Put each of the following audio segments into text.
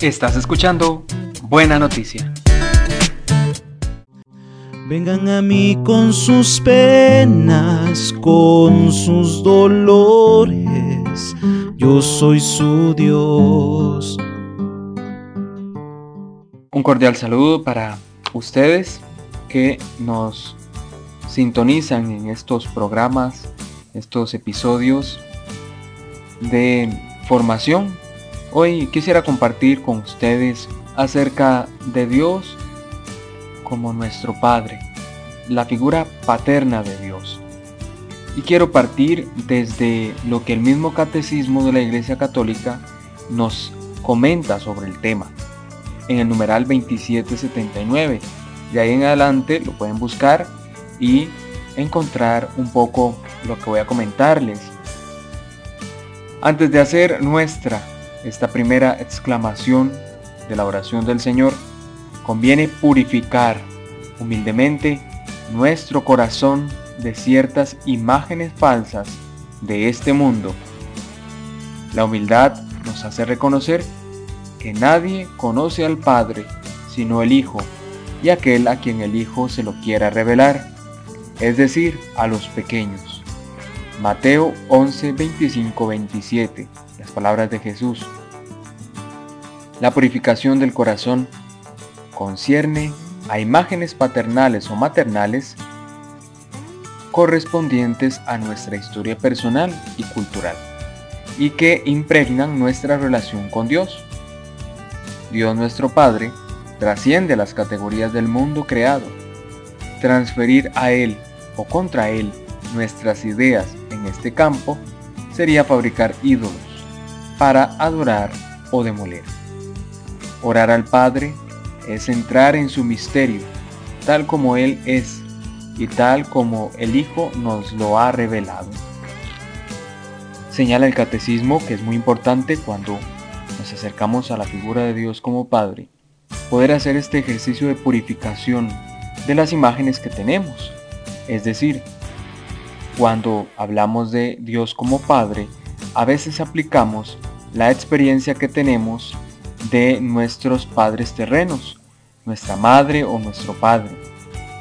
Estás escuchando Buena Noticia. Vengan a mí con sus penas, con sus dolores, yo soy su Dios. Un cordial saludo para ustedes que nos sintonizan en estos programas, estos episodios de formación. Hoy quisiera compartir con ustedes acerca de Dios como nuestro Padre, la figura paterna de Dios. Y quiero partir desde lo que el mismo catecismo de la Iglesia Católica nos comenta sobre el tema, en el numeral 2779. De ahí en adelante lo pueden buscar y encontrar un poco lo que voy a comentarles. Antes de hacer nuestra esta primera exclamación de la oración del Señor, conviene purificar humildemente nuestro corazón de ciertas imágenes falsas de este mundo. La humildad nos hace reconocer que nadie conoce al Padre sino el Hijo y aquel a quien el Hijo se lo quiera revelar, es decir, a los pequeños. Mateo 11, 25, 27, las palabras de Jesús. La purificación del corazón concierne a imágenes paternales o maternales correspondientes a nuestra historia personal y cultural y que impregnan nuestra relación con Dios. Dios nuestro Padre trasciende las categorías del mundo creado. Transferir a Él o contra Él nuestras ideas en este campo sería fabricar ídolos para adorar o demoler. Orar al Padre es entrar en su misterio, tal como Él es y tal como el Hijo nos lo ha revelado. Señala el catecismo que es muy importante cuando nos acercamos a la figura de Dios como Padre, poder hacer este ejercicio de purificación de las imágenes que tenemos. Es decir, cuando hablamos de Dios como Padre, a veces aplicamos la experiencia que tenemos de nuestros padres terrenos, nuestra madre o nuestro padre.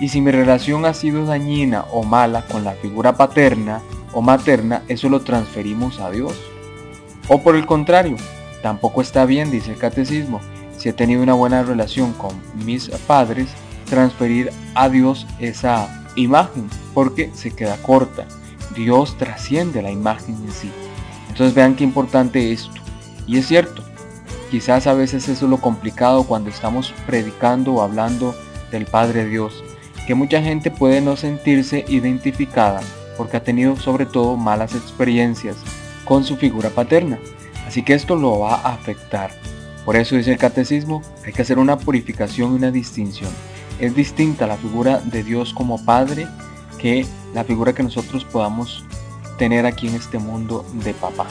Y si mi relación ha sido dañina o mala con la figura paterna o materna, eso lo transferimos a Dios. O por el contrario, tampoco está bien, dice el catecismo, si he tenido una buena relación con mis padres, transferir a Dios esa imagen, porque se queda corta. Dios trasciende la imagen en sí. Entonces vean qué importante esto. Y es cierto, Quizás a veces eso es lo complicado cuando estamos predicando o hablando del Padre Dios, que mucha gente puede no sentirse identificada porque ha tenido sobre todo malas experiencias con su figura paterna. Así que esto lo va a afectar. Por eso dice el catecismo, hay que hacer una purificación y una distinción. Es distinta la figura de Dios como Padre que la figura que nosotros podamos tener aquí en este mundo de papá.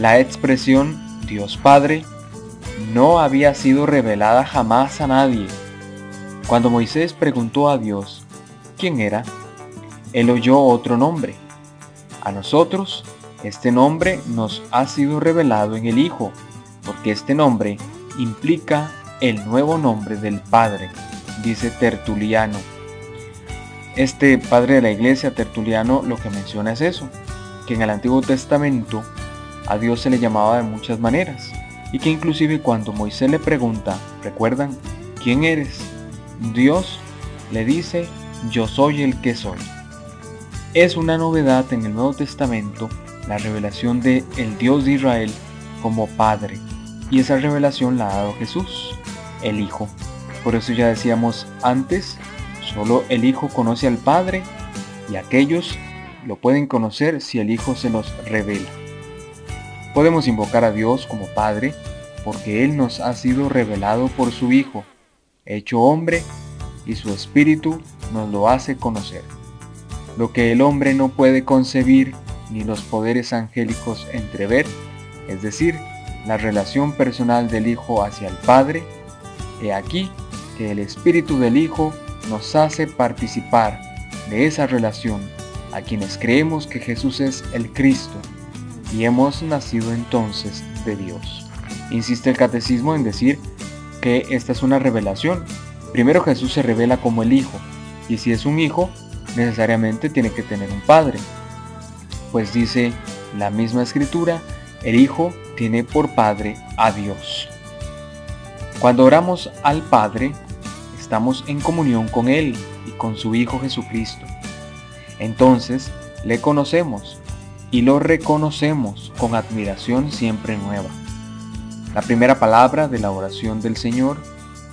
La expresión Dios Padre no había sido revelada jamás a nadie. Cuando Moisés preguntó a Dios quién era, él oyó otro nombre. A nosotros, este nombre nos ha sido revelado en el Hijo, porque este nombre implica el nuevo nombre del Padre, dice Tertuliano. Este padre de la iglesia, Tertuliano, lo que menciona es eso, que en el Antiguo Testamento a Dios se le llamaba de muchas maneras y que inclusive cuando Moisés le pregunta, ¿recuerdan quién eres? Dios le dice, yo soy el que soy. Es una novedad en el Nuevo Testamento la revelación de el Dios de Israel como Padre, y esa revelación la ha dado Jesús, el Hijo. Por eso ya decíamos antes, solo el Hijo conoce al Padre y aquellos lo pueden conocer si el Hijo se los revela. Podemos invocar a Dios como Padre porque Él nos ha sido revelado por su Hijo, hecho hombre, y su Espíritu nos lo hace conocer. Lo que el hombre no puede concebir ni los poderes angélicos entrever, es decir, la relación personal del Hijo hacia el Padre, he aquí que el Espíritu del Hijo nos hace participar de esa relación a quienes creemos que Jesús es el Cristo, y hemos nacido entonces de Dios. Insiste el catecismo en decir que esta es una revelación. Primero Jesús se revela como el Hijo, y si es un hijo, necesariamente tiene que tener un padre. Pues dice la misma escritura, el Hijo tiene por Padre a Dios. Cuando oramos al Padre, estamos en comunión con Él y con su Hijo Jesucristo. Entonces le conocemos y lo reconocemos con admiración siempre nueva. La primera palabra de la oración del Señor,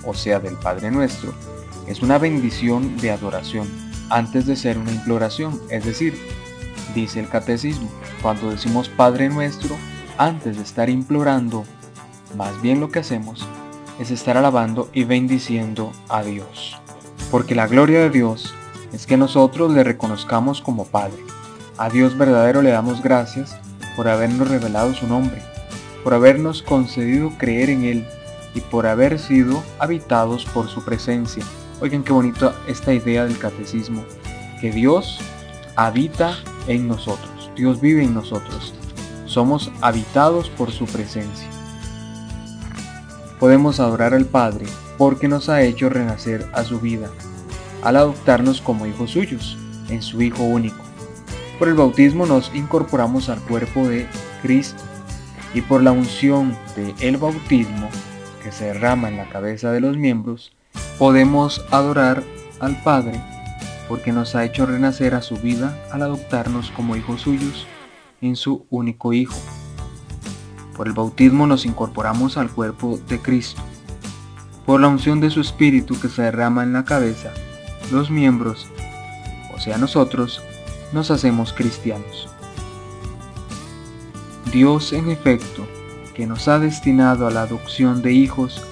o sea del Padre nuestro, es una bendición de adoración antes de ser una imploración, es decir, dice el catecismo, cuando decimos Padre nuestro, antes de estar implorando, más bien lo que hacemos es estar alabando y bendiciendo a Dios. Porque la gloria de Dios es que nosotros le reconozcamos como Padre. A Dios verdadero le damos gracias por habernos revelado su nombre, por habernos concedido creer en Él y por haber sido habitados por su presencia. Oigan qué bonita esta idea del catecismo, que Dios habita en nosotros, Dios vive en nosotros, somos habitados por su presencia. Podemos adorar al Padre porque nos ha hecho renacer a su vida, al adoptarnos como hijos suyos, en su Hijo único. Por el bautismo nos incorporamos al cuerpo de Cristo y por la unción del el bautismo que se derrama en la cabeza de los miembros, podemos adorar al Padre porque nos ha hecho renacer a su vida al adoptarnos como hijos suyos en su único Hijo. Por el bautismo nos incorporamos al cuerpo de Cristo. Por la unción de su Espíritu que se derrama en la cabeza, los miembros, o sea nosotros, nos hacemos cristianos. Dios, en efecto, que nos ha destinado a la adopción de hijos,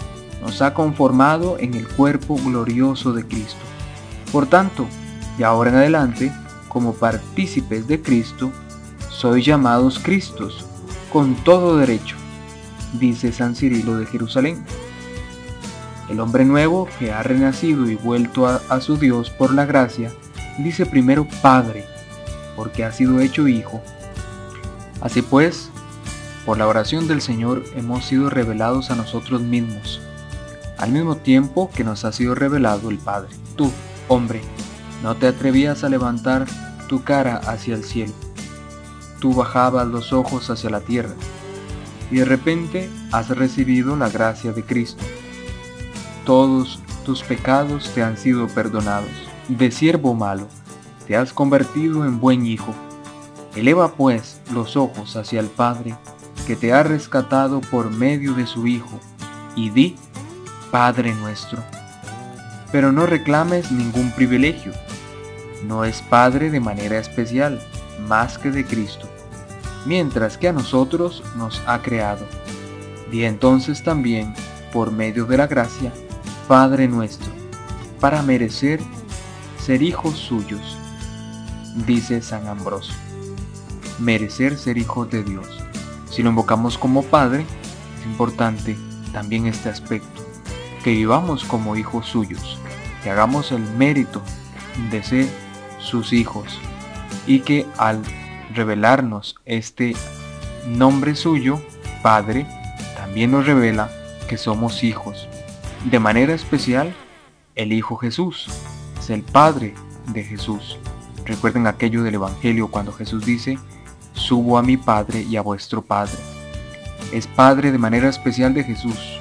nos ha conformado en el cuerpo glorioso de Cristo. Por tanto, de ahora en adelante, como partícipes de Cristo, sois llamados Cristos, con todo derecho, dice San Cirilo de Jerusalén. El hombre nuevo que ha renacido y vuelto a, su Dios por la gracia, dice primero Padre, porque ha sido hecho hijo. Así pues, por la oración del Señor hemos sido revelados a nosotros mismos, al mismo tiempo que nos ha sido revelado el Padre. Tú, hombre, no te atrevías a levantar tu cara hacia el cielo. Tú bajabas los ojos hacia la tierra y de repente has recibido la gracia de Cristo. Todos tus pecados te han sido perdonados. De siervo malo, te has convertido en buen hijo. Eleva pues los ojos hacia el Padre que te ha rescatado por medio de su Hijo, y di, Padre nuestro. Pero no reclames ningún privilegio. No es Padre de manera especial, más que de Cristo, mientras que a nosotros nos ha creado. Di entonces también, por medio de la gracia, Padre nuestro, para merecer ser hijos suyos, dice San Ambrosio. Merecer ser hijos de Dios. Si lo invocamos como Padre, es importante también este aspecto, que vivamos como hijos suyos, que hagamos el mérito de ser sus hijos y que al revelarnos este nombre suyo, Padre, también nos revela que somos hijos. De manera especial, el Hijo Jesús es el Padre de Jesús. Recuerden aquello del Evangelio cuando Jesús dice, subo a mi Padre y a vuestro Padre. Es Padre de manera especial de Jesús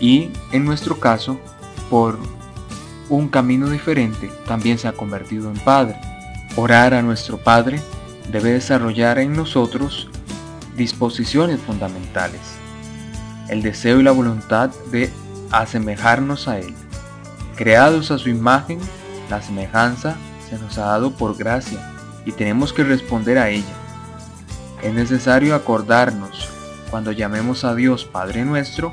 y, en nuestro caso, por un camino diferente, también se ha convertido en Padre. Orar a nuestro Padre debe desarrollar en nosotros disposiciones fundamentales, el deseo y la voluntad de asemejarnos a Él. Creados a su imagen, la semejanza se nos ha dado por gracia y tenemos que responder a ella. Es necesario acordarnos, cuando llamemos a Dios Padre nuestro,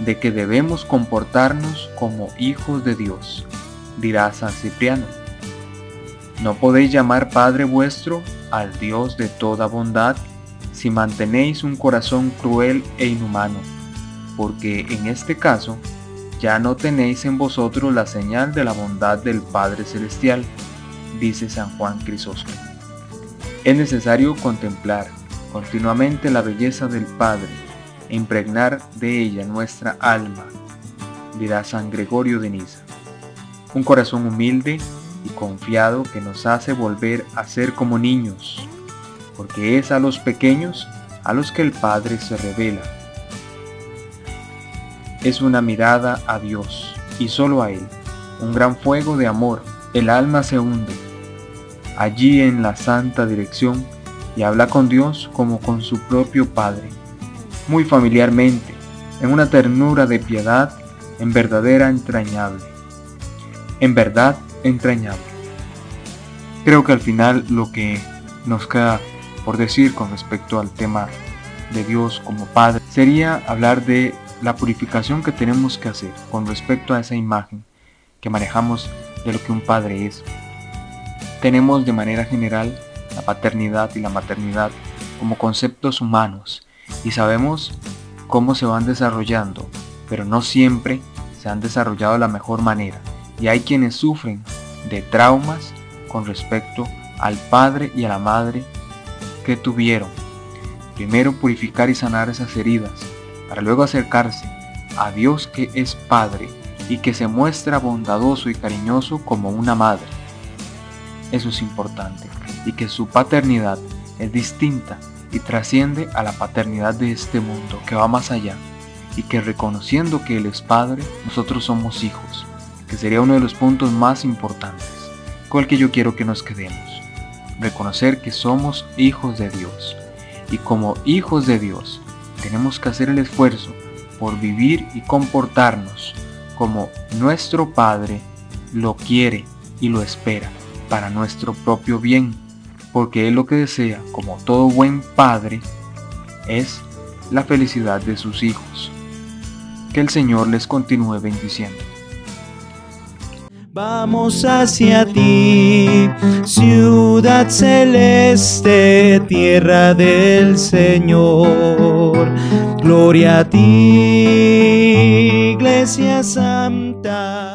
de que debemos comportarnos como hijos de Dios, dirá San Cipriano. No podéis llamar Padre vuestro al Dios de toda bondad si mantenéis un corazón cruel e inhumano, porque en este caso ya no tenéis en vosotros la señal de la bondad del Padre Celestial, dice San Juan Crisóstomo. Es necesario contemplar continuamente la belleza del Padre impregnar de ella nuestra alma, dirá San Gregorio de Niza. Un corazón humilde y confiado que nos hace volver a ser como niños, porque es a los pequeños a los que el Padre se revela. Es una mirada a Dios y solo a Él, un gran fuego de amor, el alma se hunde allí en la santa dirección y habla con Dios como con su propio Padre, muy familiarmente, en una ternura de piedad, en verdadera entrañable, en verdad entrañable. Creo que al final lo que nos queda por decir con respecto al tema de Dios como Padre sería hablar de la purificación que tenemos que hacer con respecto a esa imagen que manejamos de lo que un padre es. Tenemos de manera general la paternidad y la maternidad como conceptos humanos y sabemos cómo se van desarrollando, pero no siempre se han desarrollado de la mejor manera y hay quienes sufren de traumas con respecto al padre y a la madre que tuvieron. Primero purificar y sanar esas heridas, para luego acercarse a Dios que es Padre y que se muestra bondadoso y cariñoso como una madre. Eso es importante y que su paternidad es distinta y trasciende a la paternidad de este mundo que va más allá y que reconociendo que Él es Padre, nosotros somos hijos, que sería uno de los puntos más importantes, con el que yo quiero que nos quedemos. Reconocer que somos hijos de Dios y como hijos de Dios tenemos que hacer el esfuerzo por vivir y comportarnos como nuestro Padre lo quiere y lo espera para nuestro propio bien porque Él lo que desea, como todo buen padre, es la felicidad de sus hijos. Que el Señor les continúe bendiciendo. Vamos hacia ti, ciudad celeste, tierra del Señor. Gloria a ti, iglesia santa.